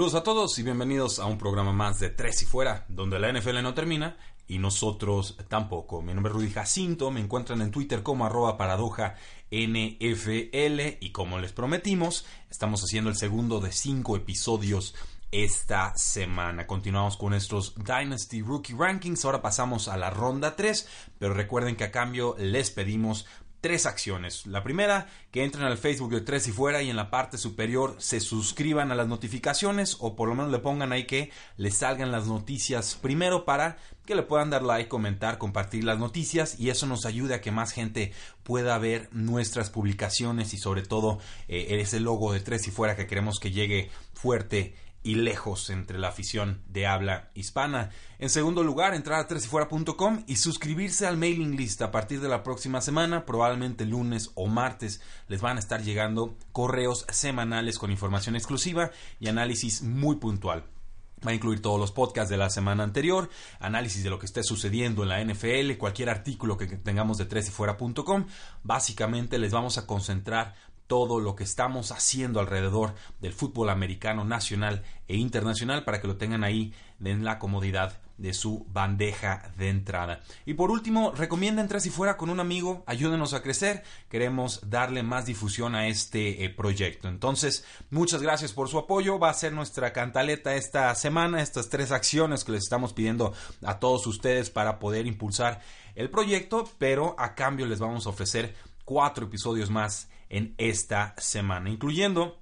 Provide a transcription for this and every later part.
Saludos a todos y bienvenidos a un programa más de Tres y Fuera, donde la NFL no termina y nosotros tampoco. Mi nombre es Rudy Jacinto, me encuentran en Twitter como arroba paradoja NFL y como les prometimos, estamos haciendo el segundo de cinco episodios esta semana. Continuamos con nuestros Dynasty Rookie Rankings. Ahora pasamos a la ronda 3, pero recuerden que a cambio les pedimos tres acciones. La primera, que entren al Facebook de Tres y Fuera y en la parte superior se suscriban a las notificaciones o por lo menos le pongan ahí que les salgan las noticias primero para que le puedan dar like, comentar, compartir las noticias y eso nos ayude a que más gente pueda ver nuestras publicaciones y sobre todo eh, ese logo de Tres y Fuera que queremos que llegue fuerte y lejos entre la afición de habla hispana. En segundo lugar, entrar a tresifuera.com y suscribirse al mailing list. A partir de la próxima semana, probablemente lunes o martes, les van a estar llegando correos semanales con información exclusiva y análisis muy puntual. Va a incluir todos los podcasts de la semana anterior, análisis de lo que esté sucediendo en la NFL, cualquier artículo que tengamos de tresifuera.com. Básicamente les vamos a concentrar todo lo que estamos haciendo alrededor del fútbol americano nacional e internacional para que lo tengan ahí en la comodidad de su bandeja de entrada. Y por último, recomienden Tres y Fuera con un amigo, ayúdenos a crecer, queremos darle más difusión a este eh, proyecto. Entonces, muchas gracias por su apoyo, va a ser nuestra cantaleta esta semana, estas tres acciones que les estamos pidiendo a todos ustedes para poder impulsar el proyecto, pero a cambio les vamos a ofrecer cuatro episodios más en esta semana, incluyendo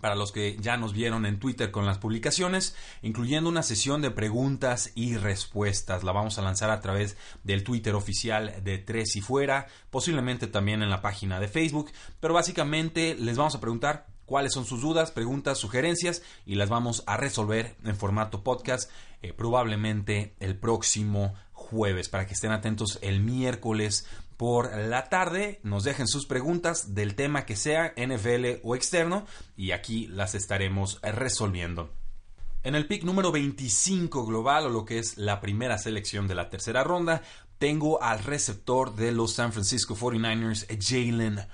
para los que ya nos vieron en Twitter con las publicaciones, incluyendo una sesión de preguntas y respuestas. La vamos a lanzar a través del Twitter oficial de Tres y Fuera, posiblemente también en la página de Facebook, pero básicamente les vamos a preguntar cuáles son sus dudas, preguntas, sugerencias y las vamos a resolver en formato podcast eh, probablemente el próximo jueves para que estén atentos el miércoles por la tarde. Nos dejen sus preguntas del tema que sea, NFL o externo, y aquí las estaremos resolviendo. En el pick número 25 global, o lo que es la primera selección de la tercera ronda, tengo al receptor de los San Francisco 49ers, Jalen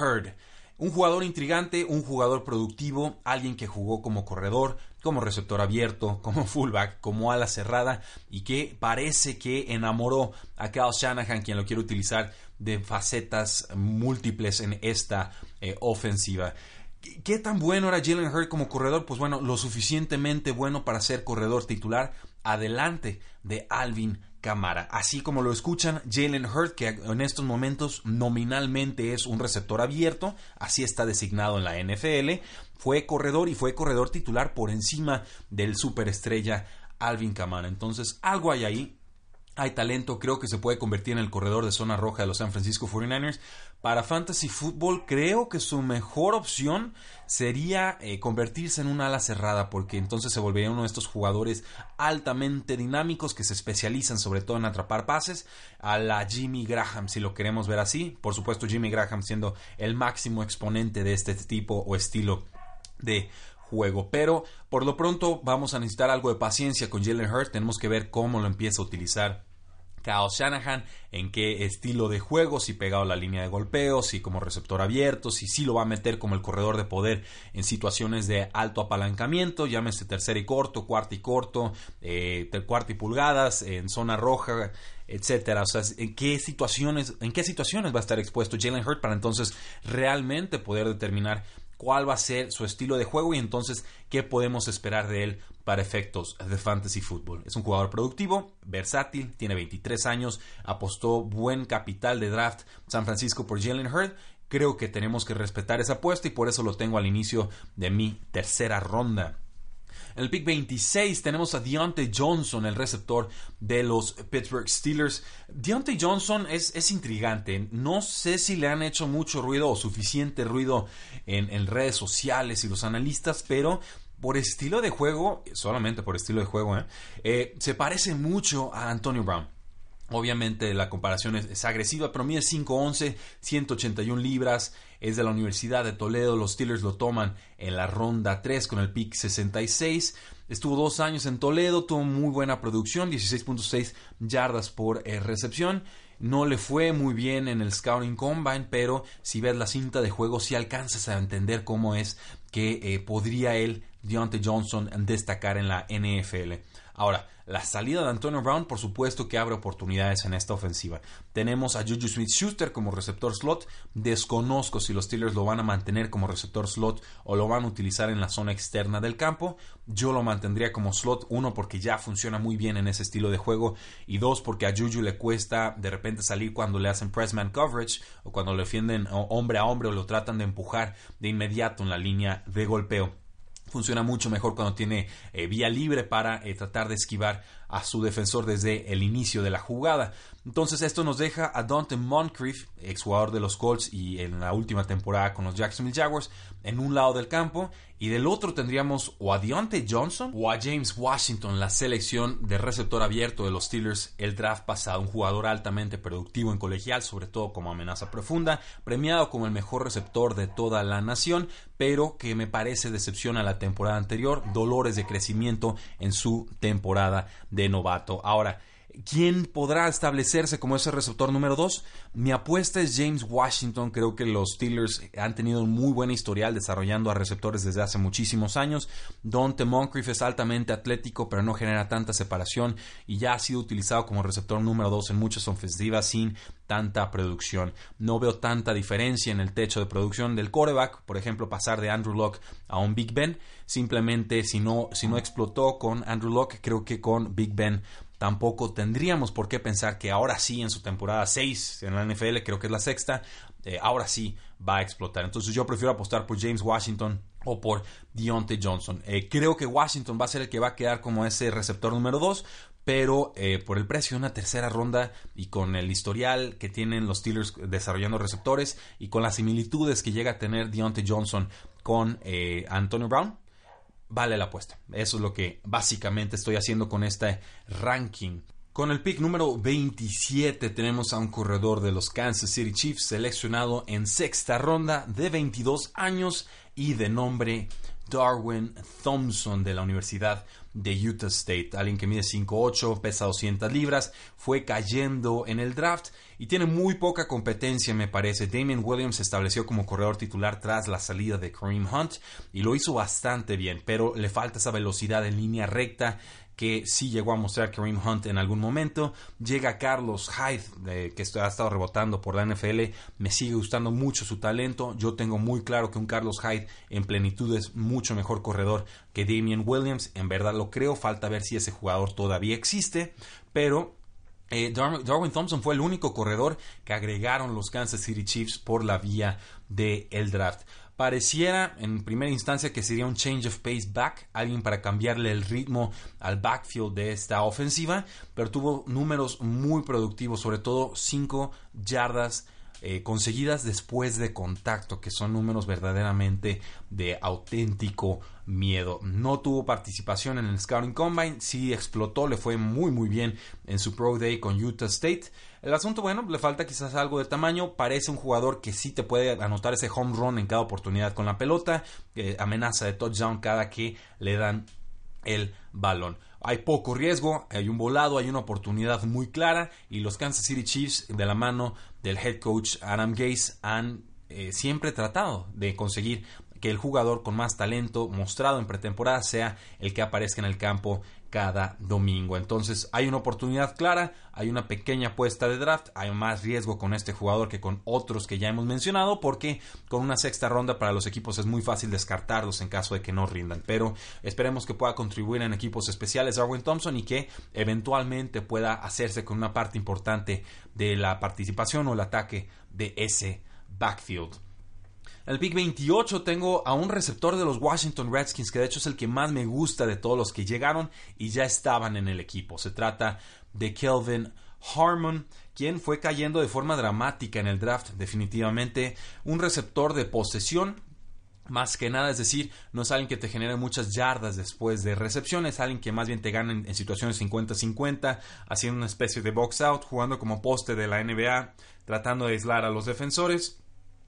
Hurd. Un jugador intrigante, un jugador productivo, alguien que jugó como corredor, como receptor abierto, como fullback, como ala cerrada y que parece que enamoró a Kyle Shanahan, quien lo quiere utilizar de facetas múltiples en esta eh, ofensiva. ¿Qué tan bueno era Jalen Hurd como corredor? Pues bueno, lo suficientemente bueno para ser corredor titular adelante de Alvin Camara. Así como lo escuchan, Jalen Hurd, que en estos momentos nominalmente es un receptor abierto, así está designado en la NFL, fue corredor y fue corredor titular por encima del superestrella Alvin Camara. Entonces, algo hay ahí. Hay talento, creo que se puede convertir en el corredor de zona roja de los San Francisco 49ers. Para Fantasy Football, creo que su mejor opción sería eh, convertirse en un ala cerrada, porque entonces se volvería uno de estos jugadores altamente dinámicos que se especializan sobre todo en atrapar pases, a la Jimmy Graham, si lo queremos ver así. Por supuesto, Jimmy Graham siendo el máximo exponente de este tipo o estilo de juego. Pero por lo pronto vamos a necesitar algo de paciencia con Jalen Hurts. Tenemos que ver cómo lo empieza a utilizar Kyle Shanahan, en qué estilo de juego, si pegado la línea de golpeo, si como receptor abierto, si sí lo va a meter como el corredor de poder en situaciones de alto apalancamiento, llámese tercero y corto, cuarto y corto, eh, cuarto y pulgadas, en zona roja, etcétera. O sea, en qué situaciones, en qué situaciones va a estar expuesto Jalen Hurt para entonces realmente poder determinar cuál va a ser su estilo de juego y entonces qué podemos esperar de él para efectos de fantasy football. Es un jugador productivo, versátil, tiene 23 años, apostó buen capital de draft San Francisco por Jalen Hurd. Creo que tenemos que respetar esa apuesta y por eso lo tengo al inicio de mi tercera ronda. En el pick 26 tenemos a Deontay Johnson, el receptor de los Pittsburgh Steelers. Deontay Johnson es, es intrigante. No sé si le han hecho mucho ruido o suficiente ruido en, en redes sociales y los analistas, pero por estilo de juego, solamente por estilo de juego, ¿eh? Eh, se parece mucho a Antonio Brown. Obviamente la comparación es, agresiva, pero mide 5'11, 181 libras, es de la Universidad de Toledo, los Steelers lo toman en la ronda 3 con el pick 66. Estuvo dos años en Toledo, tuvo muy buena producción, 16.6 yardas por eh, recepción. No le fue muy bien en el Scouting Combine, pero si ves la cinta de juego, si alcanzas a entender cómo es que podría él Deontay Johnson destacar en la NFL. Ahora, la salida de Antonio Brown, por supuesto que abre oportunidades en esta ofensiva. Tenemos a Juju Smith Schuster como receptor slot. Desconozco si los Steelers lo van a mantener como receptor slot o lo van a utilizar en la zona externa del campo. Yo lo mantendría como slot, uno, porque ya funciona muy bien en ese estilo de juego, y dos, porque a Juju le cuesta de repente salir cuando le hacen pressman coverage o cuando le defienden hombre a hombre o lo tratan de empujar de inmediato en la línea de golpeo funciona mucho mejor cuando tiene eh, vía libre para eh, tratar de esquivar a su defensor desde el inicio de la jugada. Entonces esto nos deja a Dante Moncrief, exjugador de los Colts y en la última temporada con los Jacksonville Jaguars, en un lado del campo. Y del otro tendríamos o a Deontay Johnson o a James Washington, la selección de receptor abierto de los Steelers el draft pasado, un jugador altamente productivo en colegial, sobre todo como amenaza profunda, premiado como el mejor receptor de toda la nación, pero que me parece decepción a la temporada anterior, dolores de crecimiento en su temporada de novato. Ahora, ¿Quién podrá establecerse como ese receptor número 2? Mi apuesta es James Washington. Creo que los Steelers han tenido un muy buen historial desarrollando a receptores desde hace muchísimos años. Dante Moncrief es altamente atlético, pero no genera tanta separación y ya ha sido utilizado como receptor número 2 en muchas ofensivas sin tanta producción. No veo tanta diferencia en el techo de producción del coreback, por ejemplo, pasar de Andrew Locke a un Big Ben. Simplemente, si no, si no explotó con Andrew Locke, creo que con Big Ben tampoco tendríamos por qué pensar que ahora sí en su temporada 6 en la NFL, creo que es la sexta, eh, ahora sí va a explotar. Entonces yo prefiero apostar por James Washington o por Deontay Johnson. Eh, creo que Washington va a ser el que va a quedar como ese receptor número 2, pero eh, por el precio de una tercera ronda y con el historial que tienen los Steelers desarrollando receptores y con las similitudes que llega a tener Deontay Johnson con Antonio Brown, vale la apuesta. Eso es lo que básicamente estoy haciendo con este ranking. Con el pick número 27 tenemos a un corredor de los Kansas City Chiefs seleccionado en sexta ronda de 22 años y de nombre Darwin Thompson de la Universidad de Utah State. Alguien que mide 5'8, pesa 200 libras, fue cayendo en el draft y tiene muy poca competencia, me parece. Damien Williams se estableció como corredor titular tras la salida de Kareem Hunt y lo hizo bastante bien, pero le falta esa velocidad en línea recta que sí llegó a mostrar Kareem Hunt en algún momento. Llega Carlos Hyde, que ha estado rebotando por la NFL. Me sigue gustando mucho su talento. Yo tengo muy claro que un Carlos Hyde en plenitud es mucho mejor corredor que Damien Williams. En verdad lo creo. Falta ver si ese jugador todavía existe. Pero eh, Darwin Thompson fue el único corredor que agregaron los Kansas City Chiefs por la vía del el draft. Pareciera en primera instancia que sería un change of pace back, alguien para cambiarle el ritmo al backfield de esta ofensiva, pero tuvo números muy productivos, sobre todo 5 yardas eh, conseguidas después de contacto, que son números verdaderamente de auténtico miedo. No tuvo participación en el Scouting Combine, sí explotó, le fue muy muy bien en su Pro Day con Utah State. El asunto, bueno, le falta quizás algo de tamaño. Parece un jugador que sí te puede anotar ese home run en cada oportunidad con la pelota. amenaza de touchdown cada que le dan el balón. Hay poco riesgo, hay un volado, hay una oportunidad muy clara y los Kansas City Chiefs de la mano del head coach Adam Gase han eh, siempre tratado de conseguir que el jugador con más talento mostrado en pretemporada sea el que aparezca en el campo cada domingo. Entonces hay una oportunidad clara, hay una pequeña apuesta de draft, hay más riesgo con este jugador que con otros que ya hemos mencionado porque con una sexta ronda para los equipos es muy fácil descartarlos en caso de que no rindan. Pero esperemos que pueda contribuir en equipos especiales Darwin Thompson y que eventualmente pueda hacerse con una parte importante de la participación o el ataque de ese backfield. En el pick 28 tengo a un receptor de los Washington Redskins, que de hecho es el que más me gusta de todos los que llegaron y ya estaban en el equipo. Se trata de Kelvin Harmon, quien fue cayendo de forma dramática en el draft, definitivamente un receptor de posesión, más que nada, es decir, no es alguien que te genere muchas yardas después de recepción, es alguien que más bien te gana en, situaciones 50-50, haciendo una especie de box out, jugando como poste de la NBA, tratando de aislar a los defensores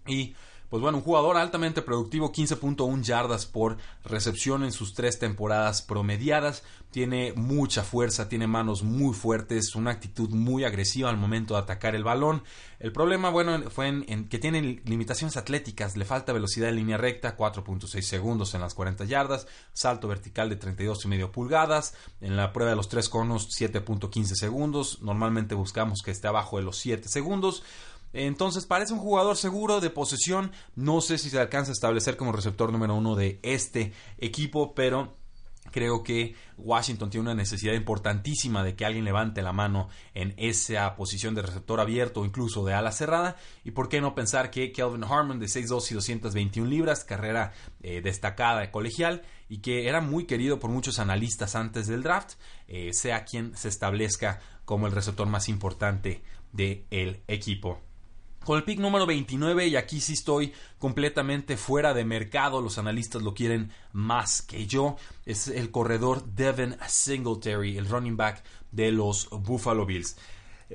y pues bueno, un jugador altamente productivo, 15.1 yardas por recepción en sus tres temporadas promediadas. Tiene mucha fuerza, tiene manos muy fuertes, una actitud muy agresiva al momento de atacar el balón. El problema, bueno, fue en, que tiene limitaciones atléticas. Le falta velocidad en línea recta, 4.6 segundos en las 40 yardas, salto vertical de 32,5 pulgadas. En la prueba de los tres conos, 7.15 segundos. Normalmente buscamos que esté abajo de los 7 segundos. Entonces parece un jugador seguro de posesión. No sé si se alcanza a establecer como receptor número uno de este equipo, pero creo que Washington tiene una necesidad importantísima de que alguien levante la mano en esa posición de receptor abierto o incluso de ala cerrada. Y por qué no pensar que Kelvin Harmon de 6'2 y 221 libras, carrera eh, destacada de colegial y que era muy querido por muchos analistas antes del draft, eh, sea quien se establezca como el receptor más importante del equipo. Con el pick número 29, y aquí sí estoy completamente fuera de mercado, los analistas lo quieren más que yo, es el corredor Devin Singletary, el running back de los Buffalo Bills.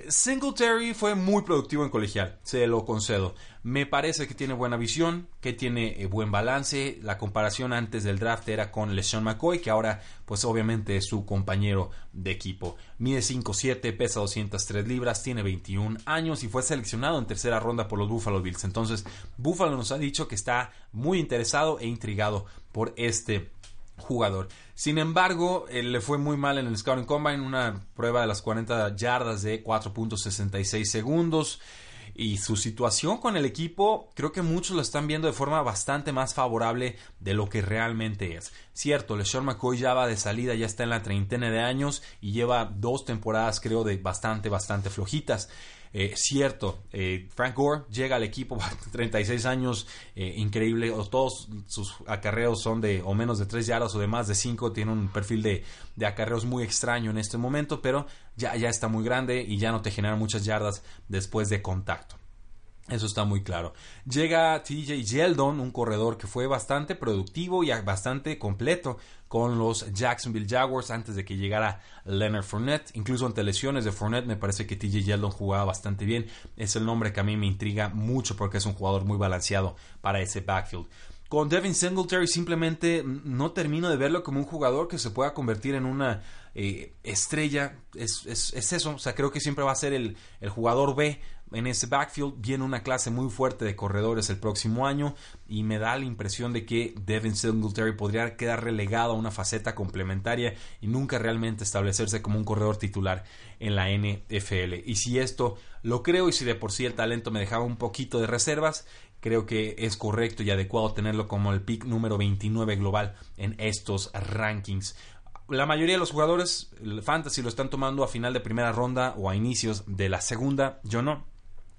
Singletary fue muy productivo en colegial, se lo concedo. Me parece que tiene buena visión, que tiene eh, buen balance. La comparación antes del draft era con LeSean McCoy, que ahora, pues obviamente es su compañero de equipo. Mide 5'7, pesa 203 libras, tiene 21 años y fue seleccionado en tercera ronda por los Buffalo Bills. Entonces, Buffalo nos ha dicho que está muy interesado e intrigado por este jugador. Sin embargo, él le fue muy mal en el Scouting Combine, una prueba de las 40 yardas de 4.66 segundos. Y su situación con el equipo, creo que muchos lo están viendo de forma bastante más favorable de lo que realmente es. Cierto, LeSean McCoy ya va de salida, ya está en la treintena de años y lleva dos temporadas, creo, de bastante, bastante flojitas. Eh, cierto, eh, Frank Gore llega al equipo, 36 años, eh, increíble, todos sus acarreos son de o menos de 3 yardas o de más de 5, tiene un perfil de, de, acarreos muy extraño en este momento, pero ya, ya está muy grande y ya no te genera muchas yardas después de contacto. Eso está muy claro. Llega TJ Yeldon, un corredor que fue bastante productivo y bastante completo con los Jacksonville Jaguars antes de que llegara Leonard Fournette. Incluso ante lesiones de Fournette me parece que TJ Yeldon jugaba bastante bien. Es el nombre que a mí me intriga mucho porque es un jugador muy balanceado para ese backfield. Con Devin Singletary simplemente no termino de verlo como un jugador que se pueda convertir en una eh, estrella. Es, eso, o sea, creo que siempre va a ser el, el jugador B en ese backfield. Viene una clase muy fuerte de corredores el próximo año y me da la impresión de que Devin Singletary podría quedar relegado a una faceta complementaria y nunca realmente establecerse como un corredor titular en la NFL. Y si esto lo creo y si de por sí el talento me dejaba un poquito de reservas, creo que es correcto y adecuado tenerlo como el pick número 29 global en estos rankings la mayoría de los jugadores fantasy lo están tomando a final de primera ronda o a inicios de la segunda. Yo no.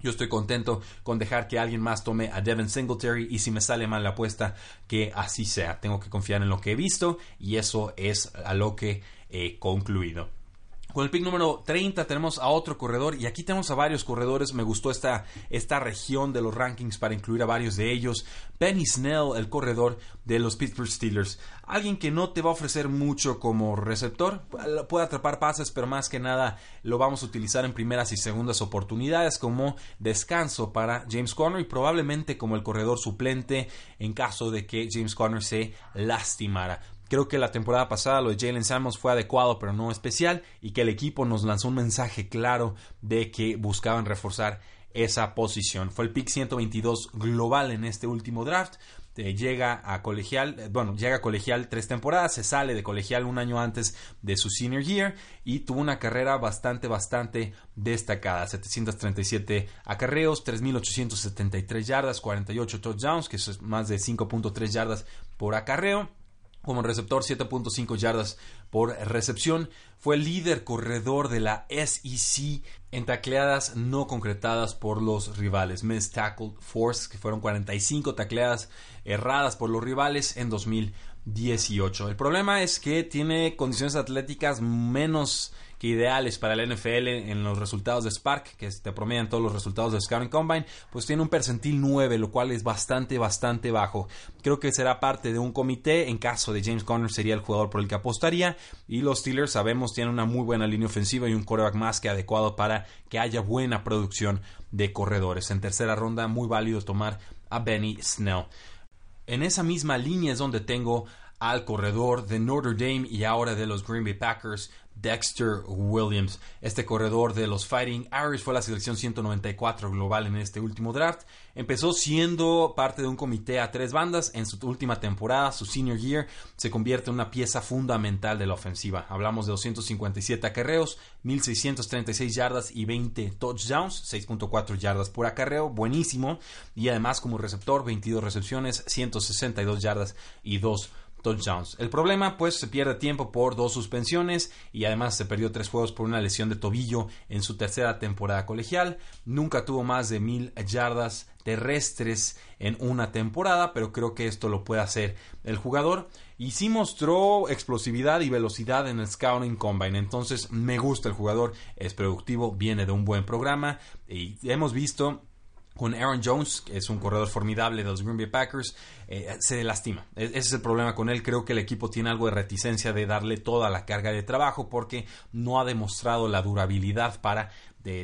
Yo estoy contento con dejar que alguien más tome a Devin Singletary y si me sale mal la apuesta, que así sea. Tengo que confiar en lo que he visto y eso es a lo que he concluido. Con el pick número 30 tenemos a otro corredor y aquí tenemos a varios corredores. Me gustó esta, esta región de los rankings para incluir a varios de ellos. Benny Snell, el corredor de los Pittsburgh Steelers. Alguien que no te va a ofrecer mucho como receptor. Puede atrapar pases, pero más que nada lo vamos a utilizar en primeras y segundas oportunidades como descanso para James Conner y probablemente como el corredor suplente en caso de que James Conner se lastimara. Creo que la temporada pasada lo de Jalen Samuels fue adecuado pero no especial y que el equipo nos lanzó un mensaje claro de que buscaban reforzar esa posición. Fue el pick 122 global en este último draft. Eh, llega a colegial, eh, bueno, llega a colegial tres temporadas, se sale de colegial un año antes de su senior year y tuvo una carrera bastante, bastante destacada. 737 acarreos, 3.873 yardas, 48 touchdowns, que es más de 5.3 yardas por acarreo como receptor, 7.5 yardas por recepción. Fue líder corredor de la SEC en tacleadas no concretadas por los rivales. Miss Tackle Force, que fueron 45 tacleadas erradas por los rivales en 2018. El problema es que tiene condiciones atléticas menos que ideales para el NFL en los resultados de Spark, que te promedian todos los resultados de Scouting Combine, pues tiene un percentil 9, lo cual es bastante, bastante bajo. Creo que será parte de un comité. En caso de James Conner, sería el jugador por el que apostaría. Y los Steelers, sabemos, tienen una muy buena línea ofensiva y un quarterback más que adecuado para que haya buena producción de corredores. En tercera ronda, muy válido tomar a Benny Snell. En esa misma línea es donde tengo al corredor de Notre Dame y ahora de los Green Bay Packers, Dexter Williams. Este corredor de los Fighting Irish fue la selección 194 global en este último draft. Empezó siendo parte de un comité a tres bandas. En su última temporada, su senior year, se convierte en una pieza fundamental de la ofensiva. Hablamos de 257 acarreos, 1636 yardas y 20 touchdowns, 6.4 yardas por acarreo, buenísimo. Y además como receptor, 22 recepciones, 162 yardas y 2 el problema, pues, se pierde tiempo por dos suspensiones y además se perdió tres juegos por una lesión de tobillo en su tercera temporada colegial. Nunca tuvo más de mil yardas terrestres en una temporada, pero creo que esto lo puede hacer el jugador. Y sí mostró explosividad y velocidad en el Scouting Combine. Entonces me gusta el jugador, es productivo, viene de un buen programa y hemos visto con Aaron Jones, que es un corredor formidable de los Green Bay Packers, eh, se lastima. E-, ese es el problema con él. Creo que el equipo tiene algo de reticencia de darle toda la carga de trabajo porque no ha demostrado la durabilidad para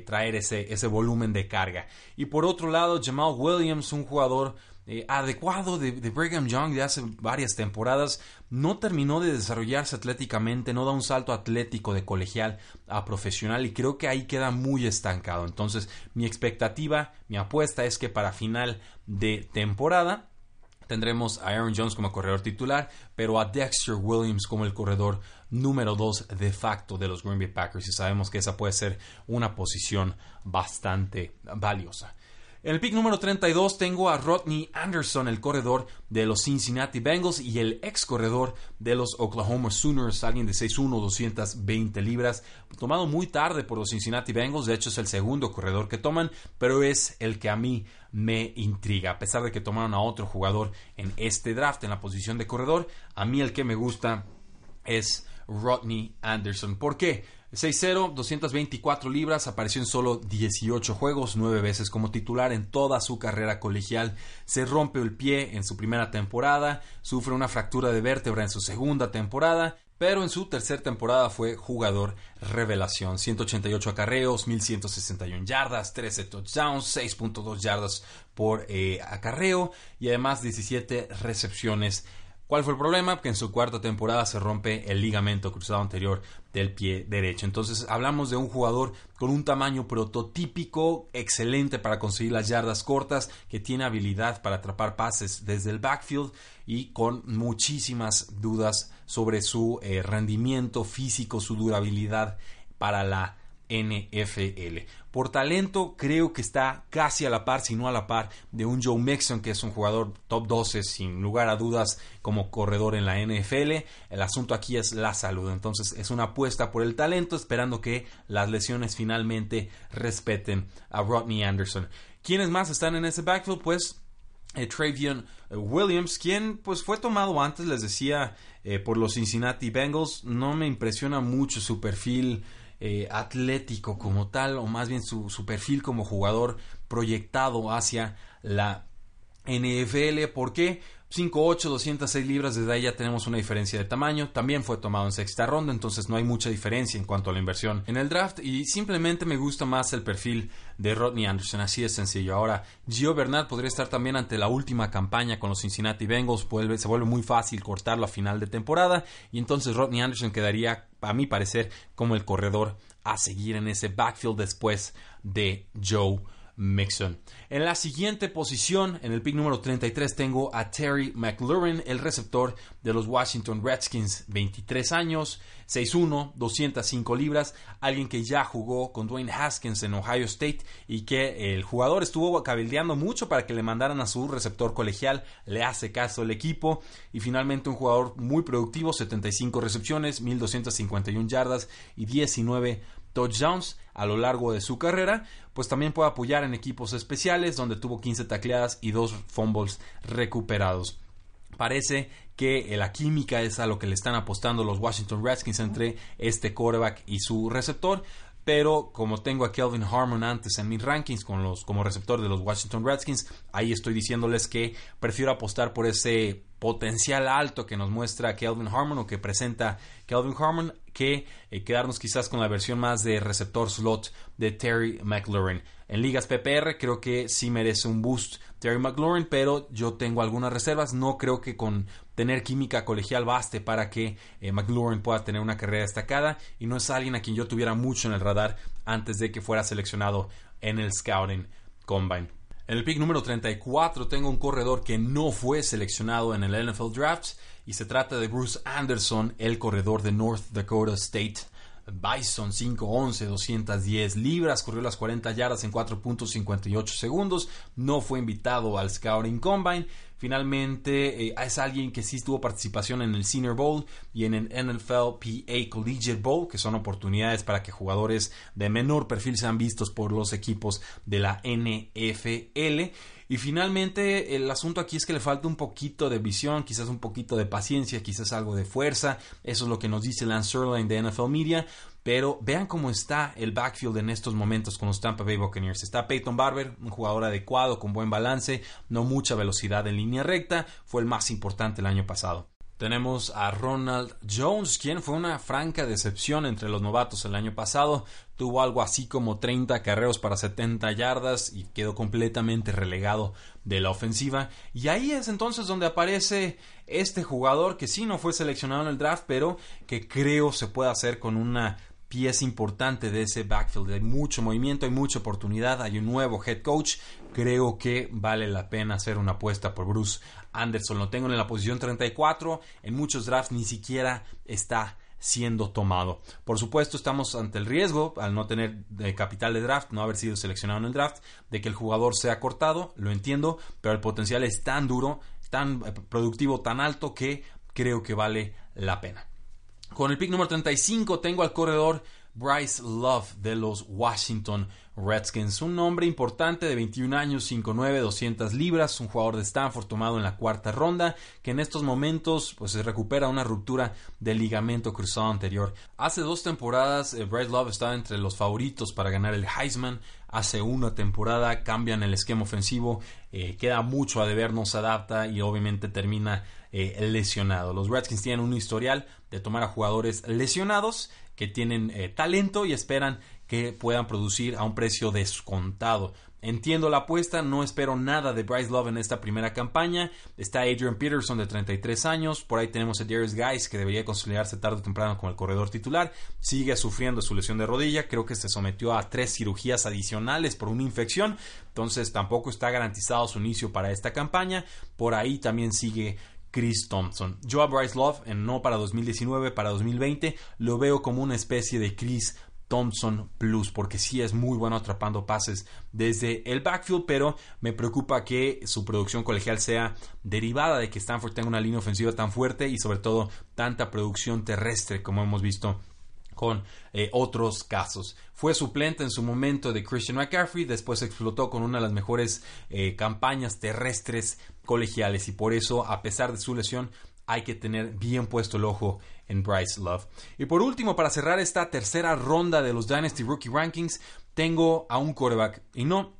traer ese, ese volumen de carga. Y por otro lado, Jamal Williams, un jugador eh, adecuado de, Brigham Young de hace varias temporadas, no terminó de desarrollarse atléticamente, no da un salto atlético de colegial a profesional y creo que ahí queda muy estancado. Entonces mi expectativa, mi apuesta es que para final de temporada tendremos a Aaron Jones como corredor titular, pero a Dexter Williams como el corredor número 2 de facto de los Green Bay Packers y sabemos que esa puede ser una posición bastante valiosa. En el pick número 32 tengo a Rodney Anderson, el corredor de los Cincinnati Bengals y el ex corredor de los Oklahoma Sooners, alguien de 6'1, 220 libras, tomado muy tarde por los Cincinnati Bengals, de hecho es el segundo corredor que toman, pero es el que a mí me intriga, a pesar de que tomaron a otro jugador en este draft en la posición de corredor, a mí el que me gusta es Rodney Anderson. ¿Por qué? 6-0, 224 libras, apareció en solo 18 juegos, 9 veces como titular en toda su carrera colegial. Se rompe el pie en su primera temporada, sufre una fractura de vértebra en su segunda temporada, pero en su tercera temporada fue jugador revelación. 188 acarreos, 1161 yardas, 13 touchdowns, 6.2 yardas por eh, acarreo y además 17 recepciones ¿Cuál fue el problema? Que en su cuarta temporada se rompe el ligamento cruzado anterior del pie derecho. Entonces hablamos de un jugador con un tamaño prototípico, excelente para conseguir las yardas cortas, que tiene habilidad para atrapar pases desde el backfield y con muchísimas dudas sobre su eh, rendimiento físico, su durabilidad para la NFL. Por talento creo que está casi a la par, si no a la par, de un Joe Mixon, que es un jugador top 12 sin lugar a dudas como corredor en la NFL. El asunto aquí es la salud, entonces es una apuesta por el talento, esperando que las lesiones finalmente respeten a Rodney Anderson. ¿Quiénes más están en ese backfield? Pues eh, Travion eh, Williams, quien pues fue tomado antes, les decía, eh, por los Cincinnati Bengals. No me impresiona mucho su perfil eh, atlético como tal, o más bien su, su perfil como jugador proyectado hacia la NFL. ¿Por qué? 5'8, 206 libras, desde ahí ya tenemos una diferencia de tamaño. También fue tomado en sexta ronda, entonces no hay mucha diferencia en cuanto a la inversión en el draft. Y simplemente me gusta más el perfil de Rodney Anderson, así de sencillo. Ahora, Gio Bernard podría estar también ante la última campaña con los Cincinnati Bengals, se vuelve muy fácil cortarlo a final de temporada. Y entonces Rodney Anderson quedaría, a mi parecer, como el corredor a seguir en ese backfield después de Joe Mixon. En la siguiente posición, en el pick número 33, tengo a Terry McLaurin, el receptor de los Washington Redskins, 23 años, 6'1, 205 libras, alguien que ya jugó con Dwayne Haskins en Ohio State y que el jugador estuvo cabildeando mucho para que le mandaran a su receptor colegial, le hace caso el equipo. Y finalmente un jugador muy productivo, 75 recepciones, 1251 yardas y 19 touchdowns a lo largo de su carrera, pues también puede apoyar en equipos especiales donde tuvo 15 tacleadas y 2 fumbles recuperados. Parece que la química es a lo que le están apostando los Washington Redskins entre este quarterback y su receptor. Pero como tengo a Kelvin Harmon antes en mis rankings con los, como receptor de los Washington Redskins, ahí estoy diciéndoles que prefiero apostar por ese potencial alto que nos muestra Kelvin Harmon o que presenta Kelvin Harmon que eh, quedarnos quizás con la versión más de receptor slot de Terry McLaurin. En ligas PPR creo que sí merece un boost Terry McLaurin, pero yo tengo algunas reservas. No creo que con tener química colegial baste para que eh, McLaurin pueda tener una carrera destacada y no es alguien a quien yo tuviera mucho en el radar antes de que fuera seleccionado en el Scouting Combine. En el pick número 34 tengo un corredor que no fue seleccionado en el NFL Draft y se trata de Bruce Anderson, el corredor de North Dakota State. Bison 5'11, 210 libras, corrió las 40 yardas en 4.58 segundos, no fue invitado al Scouting Combine Finalmente, eh, es alguien que sí tuvo participación en el Senior Bowl y en el NFL PA Collegiate Bowl, que son oportunidades para que jugadores de menor perfil sean vistos por los equipos de la NFL. Y finalmente, el asunto aquí es que le falta un poquito de visión, quizás un poquito de paciencia, quizás algo de fuerza. Eso es lo que nos dice Lance Erline de NFL Media. Pero vean cómo está el backfield en estos momentos con los Tampa Bay Buccaneers. Está Peyton Barber, un jugador adecuado, con buen balance, no mucha velocidad en línea recta, fue el más importante el año pasado. Tenemos a Ronald Jones, quien fue una franca decepción entre los novatos el año pasado. Tuvo algo así como 30 carreros para 70 yardas y quedó completamente relegado de la ofensiva. Y ahí es entonces donde aparece este jugador que sí no fue seleccionado en el draft, pero que creo se puede hacer con una pieza importante de ese backfield. Hay mucho movimiento, hay mucha oportunidad, hay un nuevo head coach. Creo que vale la pena hacer una apuesta por Bruce Anderson. Lo tengo en la posición 34. En muchos drafts ni siquiera está siendo tomado. Por supuesto, estamos ante el riesgo, al no tener capital de draft, no haber sido seleccionado en el draft, de que el jugador sea cortado, lo entiendo, pero el potencial es tan duro, tan eh, productivo, tan alto que creo que vale la pena. Con el pick número 35 tengo al corredor Bryce Love de los Washington Redskins. Un nombre importante de 21 años, 5'9, 200 libras, un jugador de Stanford tomado en la cuarta ronda, que en estos momentos pues, se recupera una ruptura del ligamento cruzado anterior. Hace dos temporadas eh, Bryce Love estaba entre los favoritos para ganar el Heisman. Hace una temporada cambian el esquema ofensivo, eh, queda mucho a deber, no se adapta y obviamente termina eh, lesionado. Los Redskins tienen un historial de tomar a jugadores lesionados tienen eh, talento y esperan que puedan producir a un precio descontado. Entiendo la apuesta, no espero nada de Bryce Love en esta primera campaña. Está Adrian Peterson de 33 años, por ahí tenemos a Darius Guys que debería consolidarse tarde o temprano como el corredor titular. Sigue sufriendo su lesión de rodilla, creo que se sometió a tres cirugías adicionales por una infección, entonces tampoco está garantizado su inicio para esta campaña. Por ahí también sigue Chris Thompson. Yo a Bryce Love, en no para 2019, para 2020, lo veo como una especie de Chris Thompson Plus, porque sí es muy bueno atrapando pases desde el backfield, pero me preocupa que su producción colegial sea derivada de que Stanford tenga una línea ofensiva tan fuerte y sobre todo tanta producción terrestre como hemos visto con eh, otros casos. Fue suplente en su momento de Christian McCaffrey, después explotó con una de las mejores eh, campañas terrestres colegiales y por eso, a pesar de su lesión, hay que tener bien puesto el ojo en Bryce Love. Y por último, para cerrar esta tercera ronda de los Dynasty Rookie Rankings, tengo a un quarterback y no,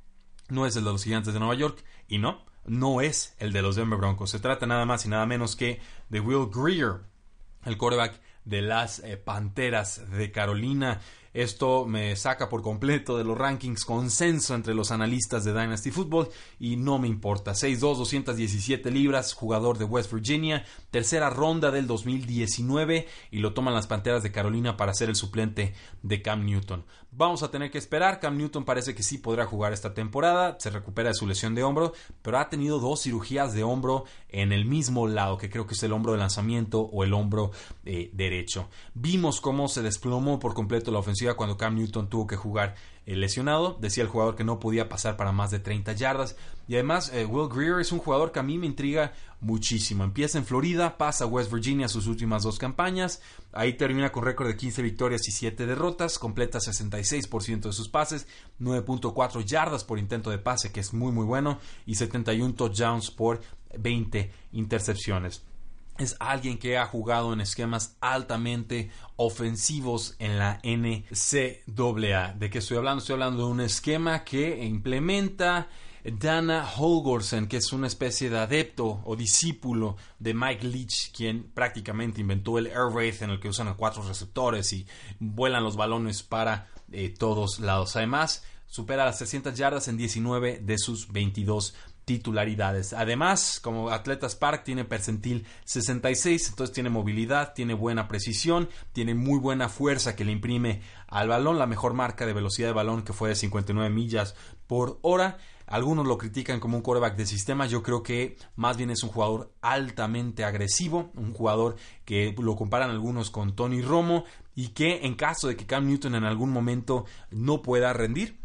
no es el de los Gigantes de Nueva York y no, no es el de los Denver Broncos. Se trata nada más y nada menos que de Will Greer, el quarterback de las eh, Panteras de Carolina. Esto me saca por completo de los rankings consenso entre los analistas de Dynasty Football y no me importa. 6'2, 217 libras, jugador de West Virginia, tercera ronda del 2019 y lo toman las Panteras de Carolina para ser el suplente de Cam Newton. Vamos a tener que esperar. Cam Newton parece que sí podrá jugar esta temporada. Se recupera de su lesión de hombro, pero ha tenido dos cirugías de hombro en el mismo lado, que creo que es el hombro de lanzamiento o el hombro eh, derecho. Vimos cómo se desplomó por completo la ofensiva cuando Cam Newton tuvo que jugar eh, lesionado. Decía el jugador que no podía pasar para más de 30 yardas. Y además, eh, Will Greer es un jugador que a mí me intriga muchísimo. Empieza en Florida, pasa a West Virginia sus últimas dos campañas. Ahí termina con récord de 15 victorias y 7 derrotas. Completa 66% de sus pases, 9.4 yardas por intento de pase, que es muy muy bueno. Y 71 touchdowns por 20 intercepciones es alguien que ha jugado en esquemas altamente ofensivos en la NCAA. ¿De qué estoy hablando? Estoy hablando de un esquema que implementa Dana Holgorsen, que es una especie de adepto o discípulo de Mike Leach, quien prácticamente inventó el Air Raid en el que usan a cuatro receptores y vuelan los balones para eh, todos lados. Además, supera las 300 yardas en 19 de sus 22 titularidades. Además, como Atletas Park tiene percentil 66, entonces tiene movilidad, tiene buena precisión, tiene muy buena fuerza que le imprime al balón, la mejor marca de velocidad de balón que fue de 59 millas por hora. Algunos lo critican como un quarterback de sistema, yo creo que más bien es un jugador altamente agresivo, un jugador que lo comparan algunos con Tony Romo y que en caso de que Cam Newton en algún momento no pueda rendir,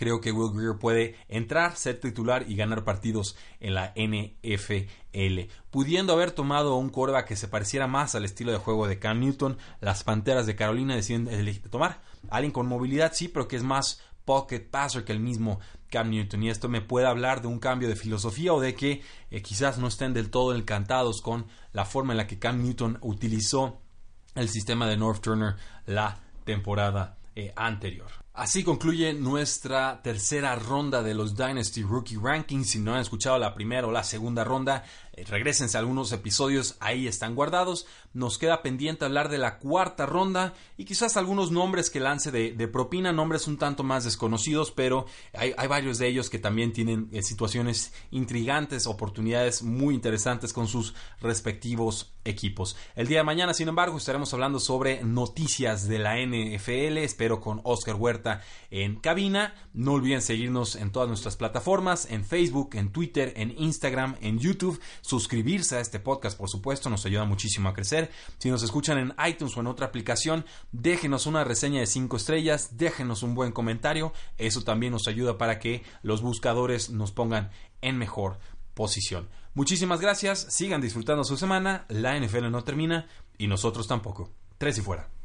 creo que Will Greer puede entrar, ser titular y ganar partidos en la NFL. Pudiendo haber tomado un quarterback que se pareciera más al estilo de juego de Cam Newton, las Panteras de Carolina deciden tomar alguien con movilidad, sí, pero que es más pocket passer que el mismo Cam Newton. Y esto me puede hablar de un cambio de filosofía o de que eh, quizás no estén del todo encantados con la forma en la que Cam Newton utilizó el sistema de North Turner la temporada eh, anterior. Así concluye nuestra tercera ronda de los Dynasty Rookie Rankings. Si no han escuchado la primera o la segunda ronda, regresense a algunos episodios, ahí están guardados. Nos queda pendiente hablar de la cuarta ronda y quizás algunos nombres que lance de, propina, nombres un tanto más desconocidos, pero hay, varios de ellos que también tienen eh, situaciones intrigantes, oportunidades muy interesantes con sus respectivos equipos. El día de mañana, sin embargo, estaremos hablando sobre noticias de la NFL, espero con Oscar Huerta en cabina. No olviden seguirnos en todas nuestras plataformas, en Facebook, en Twitter, en Instagram, en YouTube suscribirse a este podcast, por supuesto, nos ayuda muchísimo a crecer. Si nos escuchan en iTunes o en otra aplicación, déjenos una reseña de 5 estrellas, déjenos un buen comentario, eso también nos ayuda para que los buscadores nos pongan en mejor posición. Muchísimas gracias, sigan disfrutando su semana, la NFL no termina y nosotros tampoco. Tres y fuera.